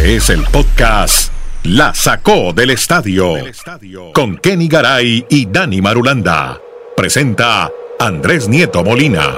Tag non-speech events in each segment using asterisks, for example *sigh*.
Este es el podcast La Sacó del Estadio con Kenny Garay y Dani Marulanda. Presenta Andrés Nieto Molina.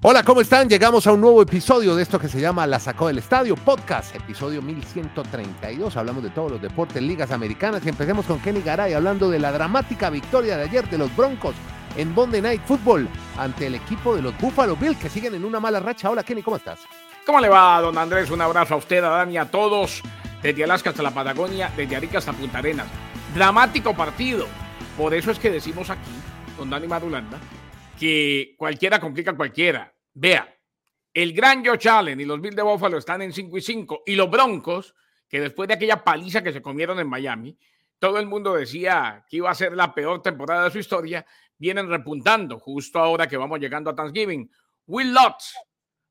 Hola, ¿cómo están? Llegamos a un nuevo episodio de esto que se llama La Sacó del Estadio Podcast, episodio 1132. Hablamos de todos los deportes, ligas americanas y empecemos con Kenny Garay hablando de la dramática victoria de ayer de los Broncos en Monday Night Football ante el equipo de los Buffalo Bills que siguen en una mala racha. Hola, Kenny, ¿cómo estás? ¿Cómo le va, don Andrés? Un abrazo a usted, a Dani, a todos, desde Alaska hasta la Patagonia, desde Arica hasta Punta Arenas. Dramático partido. Por eso es que decimos aquí, don Dani Madulanda, que cualquiera complica a cualquiera. Vea, el gran Joe Allen y los Bills de Buffalo están en 5 y 5 y los Broncos, que después de aquella paliza que se comieron en Miami, todo el mundo decía que iba a ser la peor temporada de su historia, vienen repuntando justo ahora que vamos llegando a Thanksgiving. Will Lutz,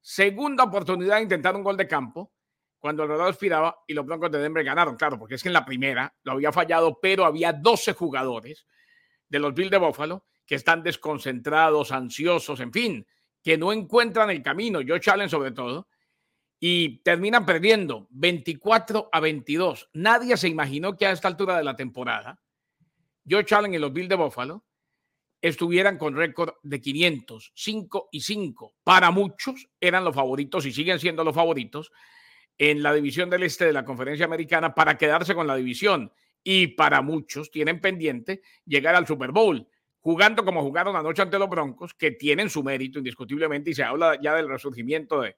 Segunda oportunidad de intentar un gol de campo cuando el reloj expiraba y los Broncos de Denver ganaron. Claro, porque es que en la primera lo había fallado, pero había 12 jugadores de los Bills de Buffalo que están desconcentrados, ansiosos, en fin, que no encuentran el camino. Yo Allen sobre todo. Y terminan perdiendo 24 a 22. Nadie se imaginó que a esta altura de la temporada, Joe Allen y los Bills de Buffalo estuvieran con récord de 500, 5 y 5. Para muchos eran los favoritos y siguen siendo los favoritos en la división del este de la conferencia americana para quedarse con la división. Y para muchos tienen pendiente llegar al Super Bowl, jugando como jugaron anoche ante los Broncos, que tienen su mérito indiscutiblemente y se habla ya del resurgimiento de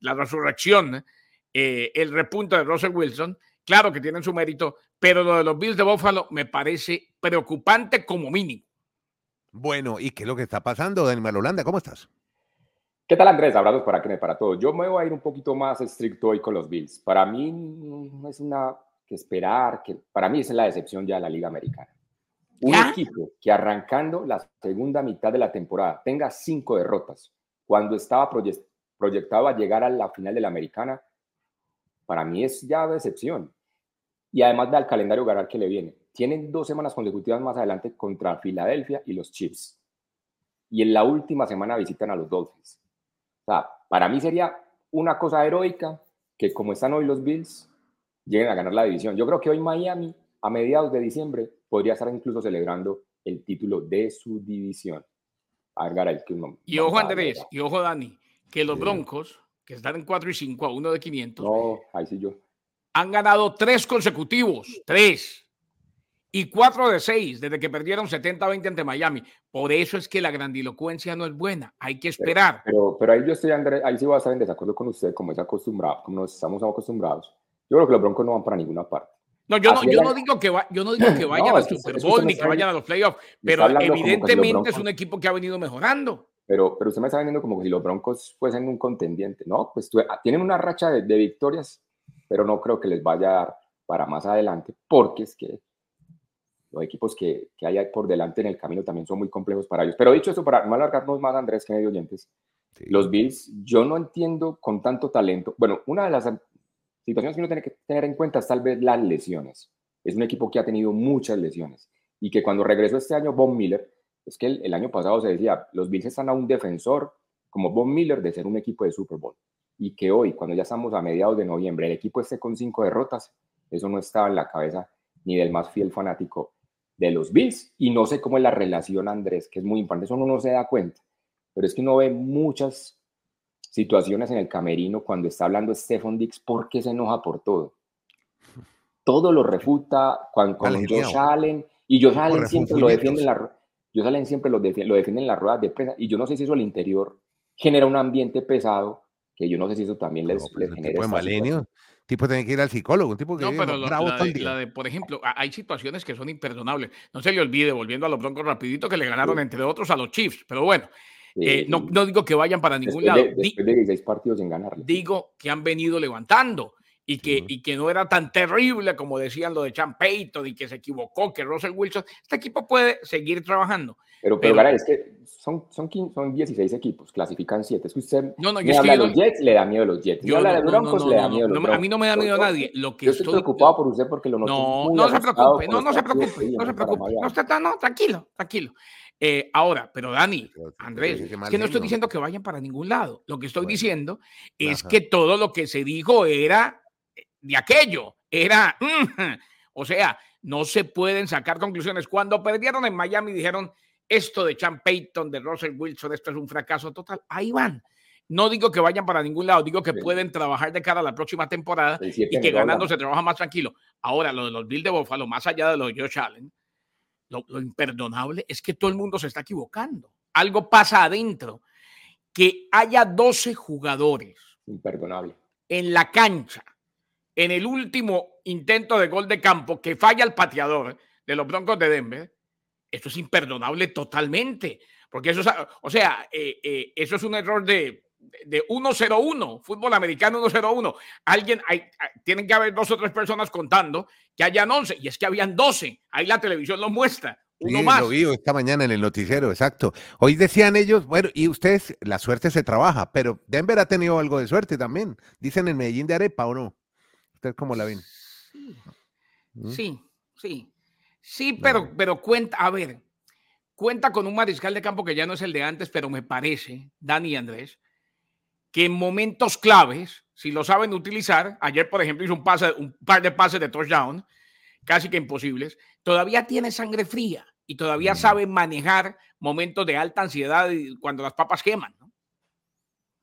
la resurrección, eh, el repunto de Russell Wilson. Claro que tienen su mérito, pero lo de los Bills de Buffalo me parece preocupante como mínimo. Bueno, ¿y qué es lo que está pasando, Daniel Holanda? ¿Cómo estás? ¿Qué tal, Andrés? Abrazos para que para todos. Yo me voy a ir un poquito más estricto hoy con los Bills. Para mí no es una que esperar, que para mí es la decepción ya de la Liga Americana. Un equipo que arrancando la segunda mitad de la temporada tenga cinco derrotas, cuando estaba proyectado a llegar a la final de la Americana, para mí es ya decepción. Y además del calendario ganar que le viene tienen dos semanas consecutivas más adelante contra Filadelfia y los Chiefs. Y en la última semana visitan a los Dolphins. O sea, para mí sería una cosa heroica que como están hoy los Bills, lleguen a ganar la división. Yo creo que hoy Miami, a mediados de diciembre, podría estar incluso celebrando el título de su división. A ver, que y ojo Andrés, y ojo Dani, que los Broncos, que están en 4 y 5 a 1 de 500, no, ahí sí yo. han ganado tres consecutivos, tres y 4 de 6 desde que perdieron 70-20 ante Miami. Por eso es que la grandilocuencia no es buena, hay que esperar. Pero, pero, ahí yo estoy, Andrés, ahí sí voy a estar en desacuerdo con usted, como es acostumbrado, como nos estamos acostumbrados. Yo creo que los Broncos no van para ninguna parte. No, yo, no, yo no, digo que *clears throat* yo no digo que vayan al Super Bowl ni que vayan a los playoffs, pero evidentemente es un equipo que ha venido mejorando. Pero, pero usted me está vendiendo como que si los Broncos fuesen un contendiente, ¿no? Pues tienen una racha de, de victorias, pero no creo que les vaya a dar para más adelante, porque es que los equipos que, que hay por delante en el camino también son muy complejos para ellos. Pero dicho eso, para no alargarnos más, Andrés, que medio oyentes, los Bills, yo no entiendo con tanto talento. Bueno, una de las situaciones que uno tiene que tener en cuenta es tal vez las lesiones. Es un equipo que ha tenido muchas lesiones y que cuando regresó este año Bob Miller, es que el, el año pasado se decía, los Bills están a un defensor como Bob Miller de ser un equipo de Super Bowl y que hoy, cuando ya estamos a mediados de noviembre, el equipo esté con cinco derrotas, eso no estaba en la cabeza ni del más fiel fanático de los Bills. Y no sé cómo es la relación, Andrés, que es muy importante, eso uno no se da cuenta, pero es que uno ve muchas situaciones en el camerino cuando está hablando Stephen Dix porque se enoja por todo. Todo lo refuta cuando, cuando Josh Allen, y Josh Allen siempre lo defiende en la Josh Allen siempre lo defiende, lo defiende en las ruedas de prensa, y yo no sé si eso al interior genera un ambiente pesado, que yo no sé si eso también les, pues, genera tipo tiene que ir al psicólogo, un tipo que no, pero la, de, por ejemplo, hay situaciones que son imperdonables. No se le olvide, volviendo a los Broncos rapidito, que le ganaron entre otros a los Chiefs, pero bueno, eh, no, no, digo que vayan para ningún lado. después de 16 partidos sin ganarle. Digo que han venido levantando y que, y que no era tan terrible como decían lo de Chan Payton y que se equivocó, que Russell Wilson. Este equipo puede seguir trabajando. Pero, pero, es que son, son, son 16 equipos, clasifican 7. Es que usted no, no, yo habla de los Jets, le da miedo a los Jets. Yo, habla de Broncos, le da miedo a los Broncos. A mí no me da miedo a nadie. Lo que yo estoy, preocupado por usted porque lo noto No, no se preocupe, no, no se preocupe, no se preocupe. No, está, no, tranquilo, tranquilo. Eh, ahora, pero Dani, Andrés, es que no estoy diciendo que vayan para ningún lado. Lo que estoy diciendo es que todo lo que se dijo era de aquello. Era, o sea, no se pueden sacar conclusiones. Cuando perdieron en Miami dijeron, esto de Chan Payton, de Russell Wilson, esto es un fracaso total. Ahí van. No digo que vayan para ningún lado, digo que pueden trabajar de cara a la próxima temporada y que ganando se trabaja más tranquilo. Ahora, lo de los Bills de Buffalo, más allá de lo de Josh Allen, lo, lo imperdonable es que todo el mundo se está equivocando. Algo pasa adentro. Que haya 12 jugadores. Imperdonable. En la cancha, en el último intento de gol de campo que falla el pateador de los Broncos de Denver, esto es imperdonable totalmente. Porque eso es, o sea, eh, eh, eso es un error de, de 1-0-1, fútbol americano 1-0-1. Alguien, hay, tienen que haber dos o tres personas contando que hayan 11, y es que habían 12. Ahí la televisión lo muestra. Uno sí, más. Lo vi esta mañana en el noticiero, exacto. Hoy decían ellos, bueno, y ustedes, la suerte se trabaja, pero Denver ha tenido algo de suerte también. Dicen en Medellín de Arepa, ¿o no? ¿Ustedes cómo la ven? Sí, ¿Mm? sí, sí. Sí, pero, pero cuenta, a ver, cuenta con un mariscal de campo que ya no es el de antes, pero me parece, Dani Andrés, que en momentos claves, si lo saben utilizar, ayer por ejemplo hizo un, pase, un par de pases de touchdown, casi que imposibles, todavía tiene sangre fría y todavía sabe manejar momentos de alta ansiedad cuando las papas queman.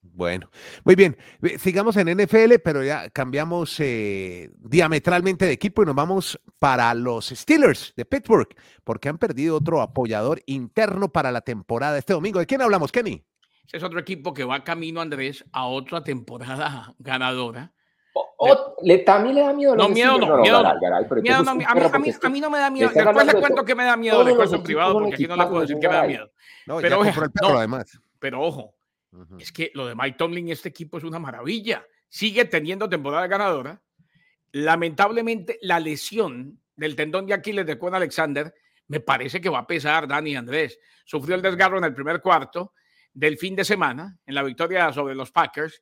¿No? Bueno, muy bien. Sigamos en NFL, pero ya cambiamos eh, diametralmente de equipo y nos vamos para los Steelers de Pittsburgh, porque han perdido otro apoyador interno para la temporada este domingo. ¿De quién hablamos, Kenny? es otro equipo que va camino, Andrés, a otra temporada *laughs* ganadora. O, o, le, también le da miedo. No, miedo no, miedo no. Miedo no, a, mí, a, mí, a mí no me da miedo. Después le cuento que me da miedo, le cuento en privado, porque aquí no le puedo decir que me da miedo. No, pero, ya el perro, no, además. pero ojo, es que lo de Mike Tomlin, este equipo es una maravilla. Sigue teniendo temporada ganadora. Lamentablemente, la lesión del tendón de Aquiles de Juan Alexander me parece que va a pesar Dani Andrés. Sufrió el desgarro en el primer cuarto del fin de semana en la victoria sobre los Packers.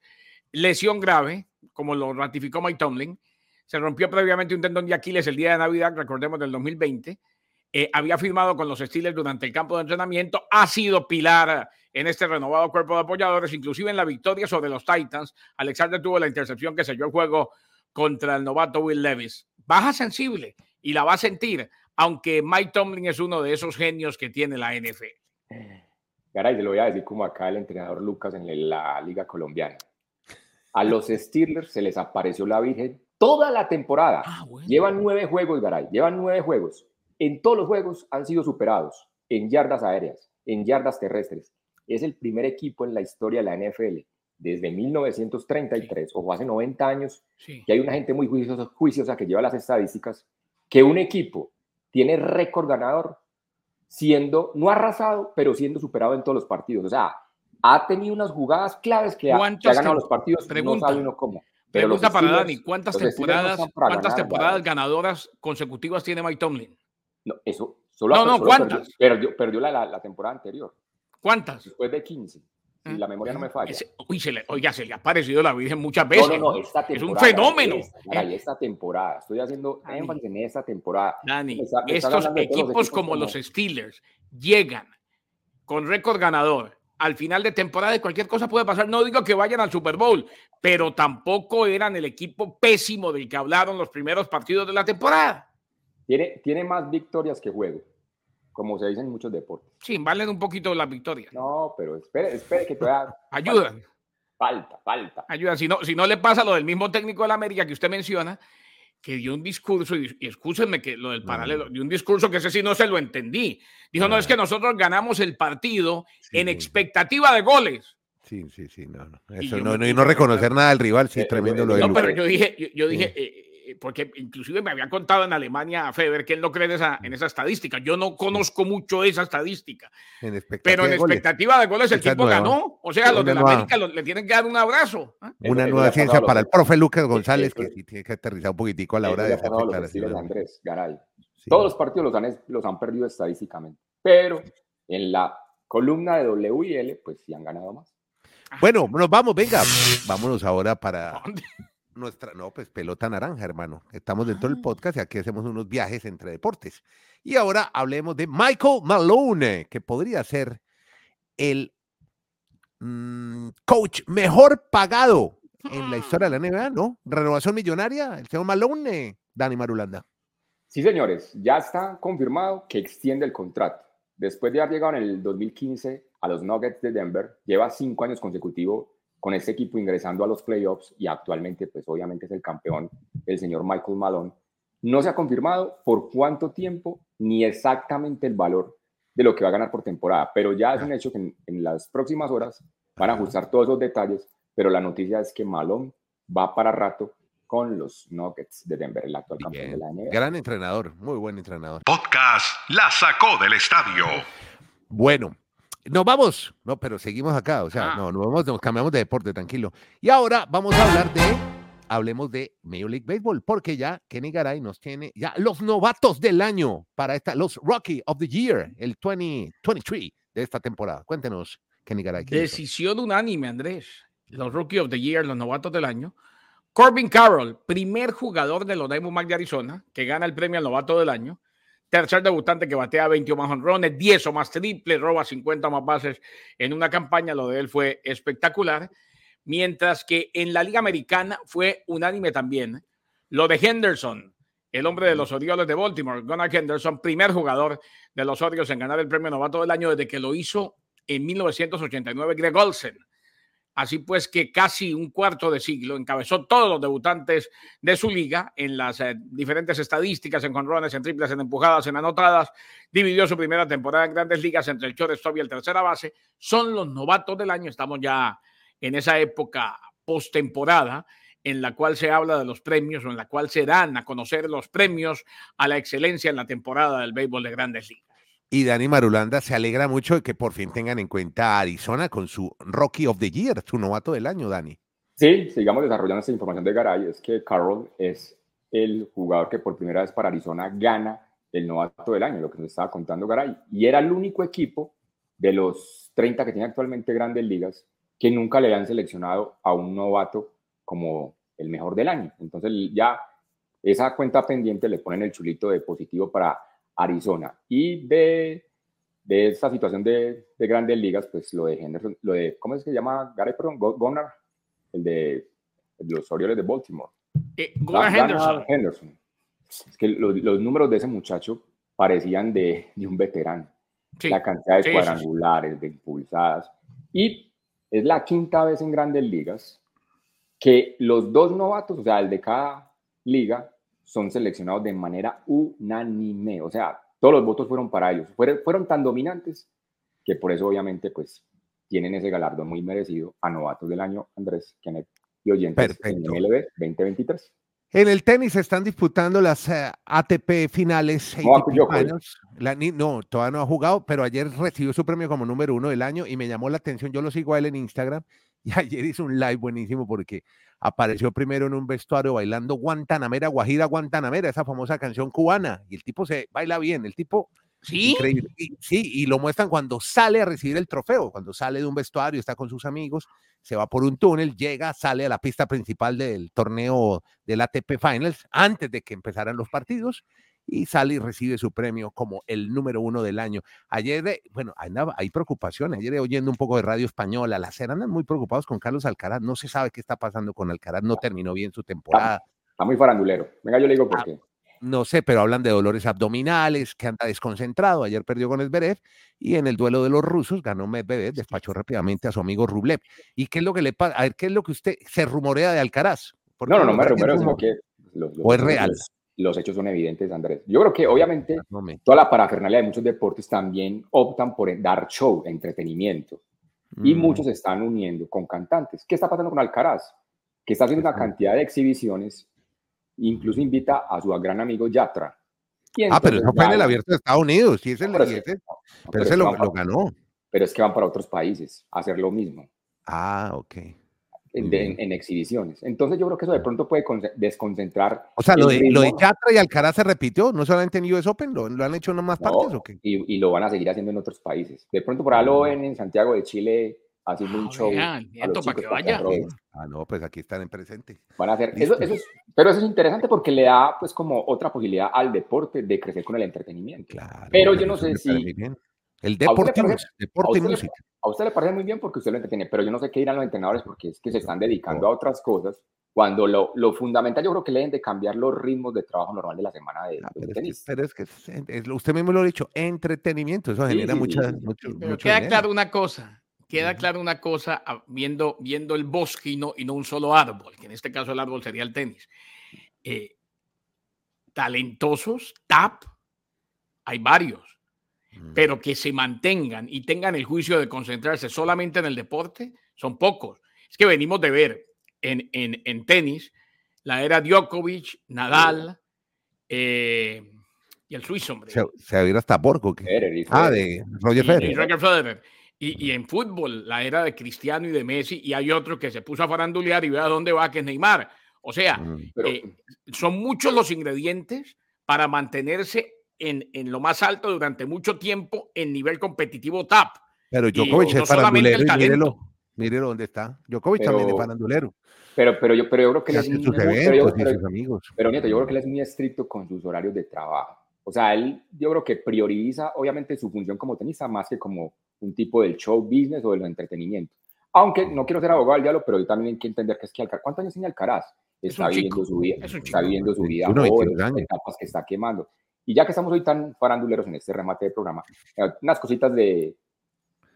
Lesión grave, como lo ratificó Mike Tomlin. Se rompió previamente un tendón de Aquiles el día de Navidad, recordemos, del 2020. Eh, había firmado con los Steelers durante el campo de entrenamiento. Ha sido pilar en este renovado cuerpo de apoyadores, inclusive en la victoria sobre los Titans. Alexander tuvo la intercepción que selló el juego contra el novato Will Levis. Baja sensible y la va a sentir, aunque Mike Tomlin es uno de esos genios que tiene la NFL. Caray, te lo voy a decir como acá el entrenador Lucas en la Liga Colombiana. A los Steelers se les apareció la Virgen toda la temporada. Ah, bueno. Llevan nueve juegos, Garay, llevan nueve juegos. En todos los juegos han sido superados en yardas aéreas, en yardas terrestres. Es el primer equipo en la historia de la NFL desde 1933, sí. o hace 90 años, sí. que hay una gente muy juiciosa, juiciosa que lleva las estadísticas, que un equipo tiene récord ganador siendo, no arrasado, pero siendo superado en todos los partidos. O sea, ha tenido unas jugadas claves que ha, que ha ganado los partidos, pregunta, no sabe uno cómo. Pero pregunta para Dani, ¿cuántas temporadas, no ¿cuántas ganar, temporadas ganadoras consecutivas tiene Mike Tomlin? No, eso, solo No, no, solo ¿cuántas? Perdió, perdió, perdió la, la, la, temporada anterior. ¿Cuántas? Después de 15. Si la memoria no me falla. Ese, uy, se le, oiga, se le ha parecido la Virgen muchas veces. No, no, no, esta es un fenómeno. Esta, caray, esta temporada, estoy haciendo Dani, énfasis en esta temporada. Dani, me está, me estos equipos, equipos, como, como los Steelers llegan con récord ganador al final de temporada y cualquier cosa puede pasar. No digo que vayan al Super Bowl, pero tampoco eran el equipo pésimo del que hablaron los primeros partidos de la temporada. Tiene, tiene más victorias que juego, como se dice en muchos deportes. Sí, valen un poquito las victorias. No, pero espere, espere que todavía... *laughs* Ayudan. Falta, falta. Ayudan. Si no, si no le pasa lo del mismo técnico de la América que usted menciona, que dio un discurso, y, y escúchenme que lo del paralelo, dio un discurso que ese sí no se lo entendí. Dijo, no, es que nosotros ganamos el partido sí, en expectativa de goles. Sí, sí, sí, no, no. Eso y no, no, y no reconocer nada del rival, sí, eh, tremendo lo de No, pero yo dije, yo, yo dije, eh, porque inclusive me había contado en Alemania a Feber que él no cree en esa, en esa estadística. Yo no conozco mucho esa estadística. En pero en de expectativa de goles el tipo nueva. ganó. O sea, los de la nueva. América lo, le tienen que dar un abrazo. ¿eh? Una nueva ciencia para el profe Lucas González, que sí tiene que aterrizar un poquitico a la hora de hacer declaraciones. Andrés, Garay. Sí. Todos los partidos los han, los han perdido estadísticamente, pero en la columna de W y L, pues sí han ganado más. Bueno, nos vamos, venga, vámonos ahora para nuestra, no, pues pelota naranja, hermano. Estamos dentro del podcast y aquí hacemos unos viajes entre deportes. Y ahora hablemos de Michael Malone, que podría ser el mmm, coach mejor pagado en la historia de la NBA, ¿no? Renovación millonaria, el señor Malone, Dani Marulanda. Sí, señores, ya está confirmado que extiende el contrato. Después de haber llegado en el 2015 a los Nuggets de Denver, lleva cinco años consecutivos con este equipo ingresando a los playoffs y actualmente, pues obviamente es el campeón, el señor Michael Malone. No se ha confirmado por cuánto tiempo ni exactamente el valor de lo que va a ganar por temporada, pero ya es un hecho que en, las próximas horas van a ajustar todos esos detalles, pero la noticia es que Malone va para rato con los Nuggets de Denver, el actual campeón de la NBA. Gran entrenador, muy buen entrenador. Podcast La sacó del estadio. Bueno, nos vamos. No, pero seguimos acá. O sea, ah. no, nos, vamos, nos cambiamos de deporte, tranquilo. Y ahora vamos a hablar de, hablemos de Major League Baseball, porque ya Kenny Garay nos tiene ya los novatos del año para esta, los Rocky of the Year, el 2023 de esta temporada. Cuéntenos, Kenny Garay. Decisión unánime, Andrés. Los Rookie of the Year, los novatos del año. Corbin Carroll, primer jugador de los Diamondbacks de Arizona, que gana el premio al novato del año. Tercer debutante que batea 20 o más honrones, 10 o más triples, roba 50 o más bases en una campaña. Lo de él fue espectacular. Mientras que en la Liga Americana fue unánime también. Lo de Henderson, el hombre de los Orioles de Baltimore, Gunnar Henderson, primer jugador de los Orioles en ganar el premio novato del año desde que lo hizo en 1989 Greg Olsen. Así pues que casi un cuarto de siglo encabezó todos los debutantes de su liga en las eh, diferentes estadísticas, en conrones, en triples, en empujadas, en anotadas. Dividió su primera temporada en grandes ligas entre el shortstop y el tercera base. Son los novatos del año. Estamos ya en esa época postemporada en la cual se habla de los premios o en la cual se dan a conocer los premios a la excelencia en la temporada del béisbol de grandes ligas. Y Dani Marulanda se alegra mucho de que por fin tengan en cuenta a Arizona con su Rocky of the Year, su novato del año, Dani. Sí, sigamos desarrollando esta información de Garay. Es que Carroll es el jugador que por primera vez para Arizona gana el novato del año, lo que nos estaba contando Garay. Y era el único equipo de los 30 que tiene actualmente grandes ligas que nunca le habían seleccionado a un novato como el mejor del año. Entonces ya esa cuenta pendiente le ponen el chulito de positivo para Arizona. Y de, de esta situación de, de, grandes ligas, pues lo de Henderson, lo de, ¿cómo es que se llama? Gary, perdón, Gunnar, el de, los Orioles de Baltimore. Eh, Gunnar Henderson. Henderson. Es que los, los, números de ese muchacho parecían de, de un veterano. la cantidad de cuadrangulares, de impulsadas. Y es la quinta vez en grandes ligas que los dos novatos, o sea, el de cada liga, son seleccionados de manera unánime. O sea, todos los votos fueron para ellos. Fueron, fueron tan dominantes que por eso obviamente pues tienen ese galardón muy merecido a novatos del año, Andrés Kenneth y oyentes en MLB 2023. En el tenis se están disputando las eh, ATP finales. No, finals. La, no, todavía no ha jugado, pero ayer recibió su premio como número uno del año y me llamó la atención. Yo lo sigo a él en Instagram y ayer hizo un live buenísimo porque apareció primero en un vestuario bailando Guantanamera, Guajira Guantanamera, esa famosa canción cubana. Y el tipo se baila bien, el tipo. Sí. Increíble. sí, y lo muestran cuando sale a recibir el trofeo, cuando sale de un vestuario, está con sus amigos, se va por un túnel, llega, sale a la pista principal del torneo del ATP Finals antes de que empezaran los partidos y sale y recibe su premio como el número uno del año. Ayer, bueno, hay preocupaciones. Ayer oyendo un poco de radio española, las andan muy preocupados con Carlos Alcaraz. No se sabe qué está pasando con Alcaraz, no terminó bien su temporada. Está, muy farandulero. Venga, yo le digo por ah, qué. No sé, pero hablan de dolores abdominales, que anda desconcentrado. Ayer perdió con Esberev y en el duelo de los rusos ganó Medvedev, despachó rápidamente a su amigo Rublev. ¿Y qué es lo que le pasa? A ver, ¿qué es lo que usted se rumorea de Alcaraz? No, no, no me rumoreo, sino que... ¿O es real? los hechos son evidentes, Andrés. Yo creo que obviamente toda la parafernalia de muchos deportes también optan por dar show, entretenimiento. Y mm. muchos se están uniendo con cantantes. ¿Qué está pasando con Alcaraz? Que está haciendo una cantidad de exhibiciones, incluso invita a su gran amigo Yatra. Ah, pero eso fue en el abierto de Estados Unidos, sí, ese, pero, ese, lo, lo ganó. Pero es que van para otros países a hacer lo mismo. Ah, ok en, exhibiciones. Entonces yo creo que eso de pronto puede desconcentrar. O sea, lo de, lo de, Yatra y Alcaraz se repitió, no solamente en US Open, lo, han hecho en más partes o qué? Y, lo van a seguir haciendo en otros países. De pronto por ahí lo ven en Santiago de Chile haciendo un ah, show. para que vaya. Ah, no, pues aquí están en presente. Van a hacer, eso, eso es, pero eso es interesante porque le da pues como otra posibilidad al deporte de crecer con el entretenimiento. pero yo no sé si... El ¿A usted le deportivo, parece- deporte y a usted le- música. A usted le parece muy bien porque usted lo entretiene, pero yo no sé qué dirán los entrenadores porque es que se están dedicando a otras cosas. Cuando lo, lo fundamental, yo creo que le deben de cambiar los ritmos de trabajo normal de la semana de, Ah, de pero, es que, tenis. pero es que es- usted mismo lo ha dicho, entretenimiento, eso Sí, genera sí, mucha, sí, sí. mucho, Pero mucho queda dinero. claro una cosa, queda Ujú. claro una cosa ah, viendo, viendo el bosque y no, y no un solo árbol, que en este caso el árbol sería el tenis. Eh, talentosos, tap, hay varios, Mm. pero que se mantengan y tengan el juicio de concentrarse solamente en el deporte, son pocos. Es que venimos de ver en, en, en tenis la era Djokovic, Nadal eh, y el suizo, hombre. Se, se a ir hasta. Federer y Ah, de Roger Federer. y Roger Federer. Y, y en fútbol, la era de Cristiano y de Messi, y hay otro que se puso a farandulear y vea dónde va, que es Neymar. O sea, Mm. Pero, eh, son muchos los ingredientes para mantenerse en, en lo más alto durante mucho tiempo en nivel competitivo TAP. Pero y Djokovic no es solamente farandulero el y mírelo, mírelo dónde está. Djokovic también es Pero- farandulero. pero, pero, yo, pero yo creo que él es muy, pero yo- eventos y pero- sus amigos. pero, Nieto, yo creo que él es muy estricto con sus horarios de trabajo. O sea, él yo creo que prioriza obviamente su función como tenista más que como un tipo del show business o del entretenimiento. Aunque no quiero ser abogado del diablo, pero yo también hay que entender que es que Alcaraz, ¿cuántos años tiene Alcaraz? Es Está viviendo chico, su vida, está viviendo su vida, 21, joven, 22 años. etapas que está quemando. Y ya que estamos hoy tan faranduleros en este remate de programa, eh, unas cositas de,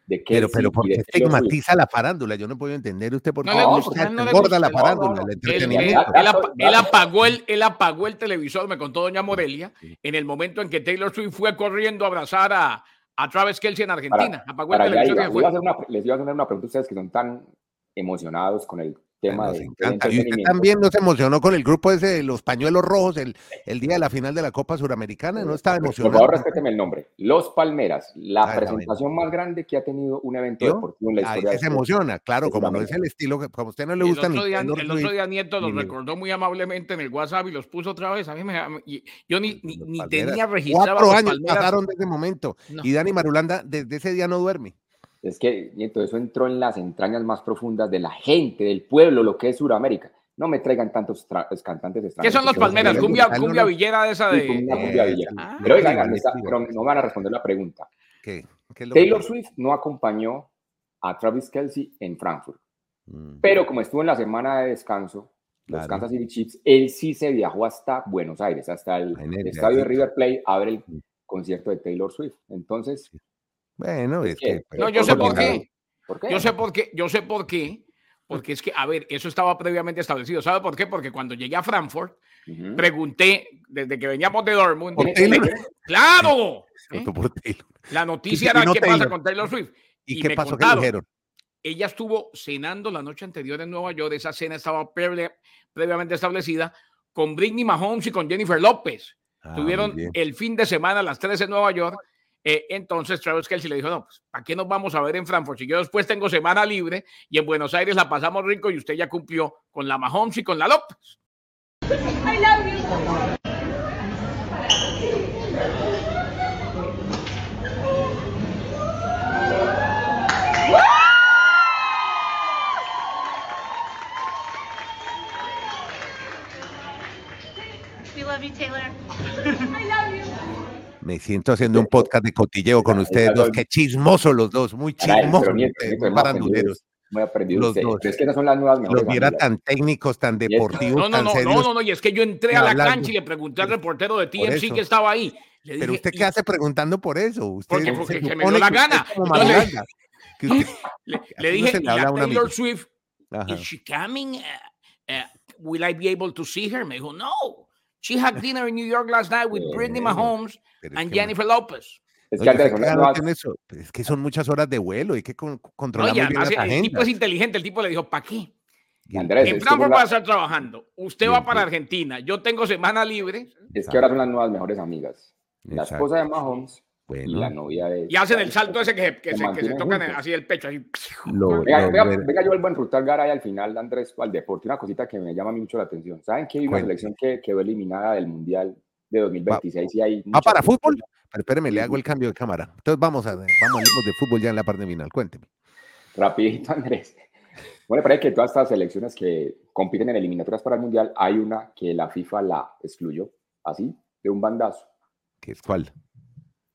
de Pero, Kelsey pero ¿por qué estigmatiza la farándula? Yo no puedo entender usted por qué No no, no le engorda la farándula, No, no, el. Él, entretenimiento. él- él él apagó el, él apagó el televisor, me contó doña Morelia, en el momento en que Taylor Swift fue corriendo a abrazar a, a Travis Kelsey en Argentina. apagó el Para televisor iba. iba a hacer una, les iba a hacer una pregunta a ustedes que son tan emocionados con el tema Nos de, encanta. Y usted también nos emocionó con el grupo ese de los pañuelos rojos el, el día de la final de la Copa Suramericana. No estaba Por emocionado. favor, respéteme el nombre. Los Palmeras, la Ay, la presentación más grande que ha tenido un evento ¿Vio? deportivo en la historia. se de- emociona, claro, como no es el estilo, que como a usted no le El gusta ni otro, día, Taylor el otro día Nieto los ni- recordó muy amablemente en el WhatsApp y los puso otra vez. A mí me, y- yo ni, ni, ni tenía registrado Cuatro años Palmeras. pasaron desde ese momento. No. Y Dani Marulanda desde ese día no duerme. Es que, Nieto, eso entró en las entrañas más profundas de la gente, del pueblo, lo que es Sudamérica. No me traigan tantos tra- cantantes ¿Qué extranjeros. son los Palmeras? Cumbia, cumbia villera de esa Sí, de. cumbia, cumbia Eh, villera. ah. Pero oigan, pero no van a responder la pregunta. ¿Qué? ¿Qué Taylor? Swift no acompañó a Travis Kelsey en Frankfurt. Mm, Pero como estuvo en la semana de descanso, los Claro. Kansas City Chiefs, él sí se viajó hasta Buenos Aires, hasta el estadio de. River Plate a ver el Mm. concierto de Taylor Swift. Entonces, Bueno, es ¿qué? que. No, yo sé por qué. qué. ¿Por qué? Yo sé por qué. Yo sé por qué. Porque es que, a ver, eso estaba previamente establecido. ¿Sabe por qué? Porque cuando llegué a Frankfurt, pregunté, desde que veníamos de Dortmund, Por Taylor. ¡claro! *laughs* ¿eh? Votó por Taylor. La *laughs* noticia era no qué pasa con Taylor Swift. ¿Y, Y qué me pasó? ¿Qué contaron. dijeron? Ella estuvo cenando la noche anterior en Nueva York. Esa cena estaba previa- previamente establecida con Britney Mahomes y con Jennifer López. Ah, Tuvieron el fin de semana a las 3 en Nueva York. Eh, entonces Travis Kelsey le dijo, no, pues, ¿para qué nos vamos a ver en Frankfurt? Si yo después tengo semana libre y en Buenos Aires la pasamos rico y usted ya cumplió con la Mahomes y con la López. I love you. We love you, Taylor. I love you. Me siento haciendo un podcast de cotilleo con ustedes dos. Qué chismosos los dos, muy chismosos. muy aprendido- Los dos. Pero es que esas son las nuevas mejores Los viera tan técnicos, tan deportivos, No, no, tan no, serios. no, no, no, y es que yo entré a la cancha y le pregunté al reportero de TMC que estaba ahí. Le Pero dije, usted ¿y qué hace preguntando por eso? Usted Porque- se porque que me dio la gana. es como Entonces- Marulanda, que usted- *laughs* Le, *laughs* le no dije, se le ¿y habla a Taylor amigo". Swift, Ajá. is she coming? Uh, uh, will I be able to see her? Me dijo, no. She had dinner in New York last night with Bueno, Mahomes and Jennifer Lopez. Es que son eso? Es que muchas horas de vuelo, hay que con- No, controlar y muy bien las el tipo es inteligente. El tipo le dijo, ¿para qué? Y Andrés, En Frankfurt son va a estar trabajando. Usted Bien, va para bien. Argentina. Yo tengo semana libre es que ahora son las nuevas mejores amigas. La Exacto. esposa de Mahomes y Bueno. la novia de... y hacen el salto ese que, que Se se, que se mantienen tocan así el pecho. Así. Lo- Venga, lo- venga, venga, yo vuelvo a enrutar Garay al final, Andrés, al deporte. Una cosita que me llama a mucho la atención. ¿Saben que hay una selección que quedó eliminada del Mundial de 2026 y hay... ¿Va mucha- para fútbol? Pero espéreme, le hago el cambio de cámara. Entonces vamos a vamos hablemos de fútbol ya en la parte final. Cuénteme. Rapidito, *laughs* Andrés. Bueno, parece que todas estas selecciones que compiten en eliminatorias para el Mundial, hay una que la FIFA la excluyó, así, de un bandazo. ¿Qué es cuál?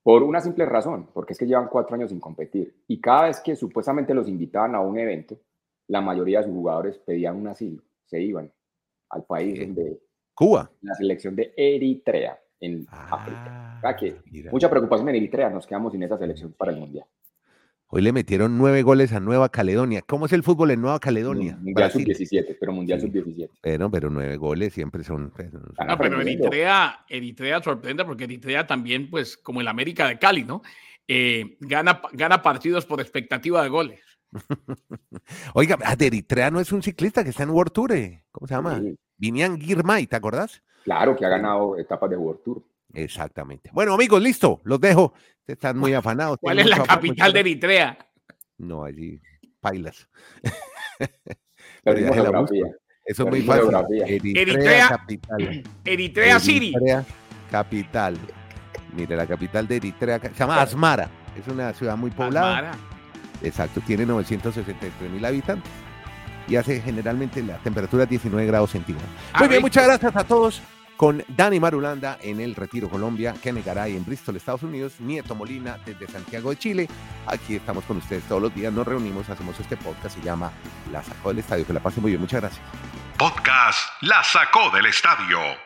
Por una simple razón, porque es que llevan cuatro años sin competir. Y cada vez que supuestamente los invitaban a un evento, la mayoría de sus jugadores pedían un asilo, se iban al país donde... Cuba. La selección de Eritrea en África. Ah, que mira. mucha preocupación en Eritrea, nos quedamos sin esa selección para el Mundial. Hoy le metieron nueve goles a Nueva Caledonia. ¿Cómo es el fútbol en Nueva Caledonia? Mundial Brasil. sub-17, pero Mundial Sí. sub-17. Pero, pero nueve goles siempre son. pues, son- Ah, No, pero. Eritrea, Eritrea sorprende porque Eritrea también, pues, como el América de Cali, ¿no? Eh, gana, gana partidos por expectativa de goles. *laughs* Oiga, ah, de Eritrea no es un ciclista que está en World Tour. eh. ¿Cómo se llama? Sí, Vinian Girmay, ¿te acordás? claro que ha ganado etapas de World Tour. Exactamente. Bueno, amigos, listo, los dejo. Están muy afanados. ¿Cuál es la capital de Eritrea? No, allí, pailas. *laughs* Pero ya se la geografía. Eso es muy fácil. geografía. Eritrea, Eritrea- capital. *clears throat* Eritrea City. Eritrea, capital. Mire, la capital de Eritrea se llama Asmara. Es una ciudad muy poblada. Asmara. Exacto, tiene 963 mil habitantes. Y hace generalmente la temperatura es 19 grados centígrados. Ah, Muy bien, rico. muchas gracias a todos. Con Dani Marulanda en el Retiro Colombia, Kenny Garay en Bristol, Estados Unidos, Nieto Molina desde Santiago de Chile. Aquí estamos con ustedes todos los días, nos reunimos, hacemos este podcast, se llama La Sacó del Estadio. Que la pasen muy bien, muchas gracias. Podcast La Sacó del Estadio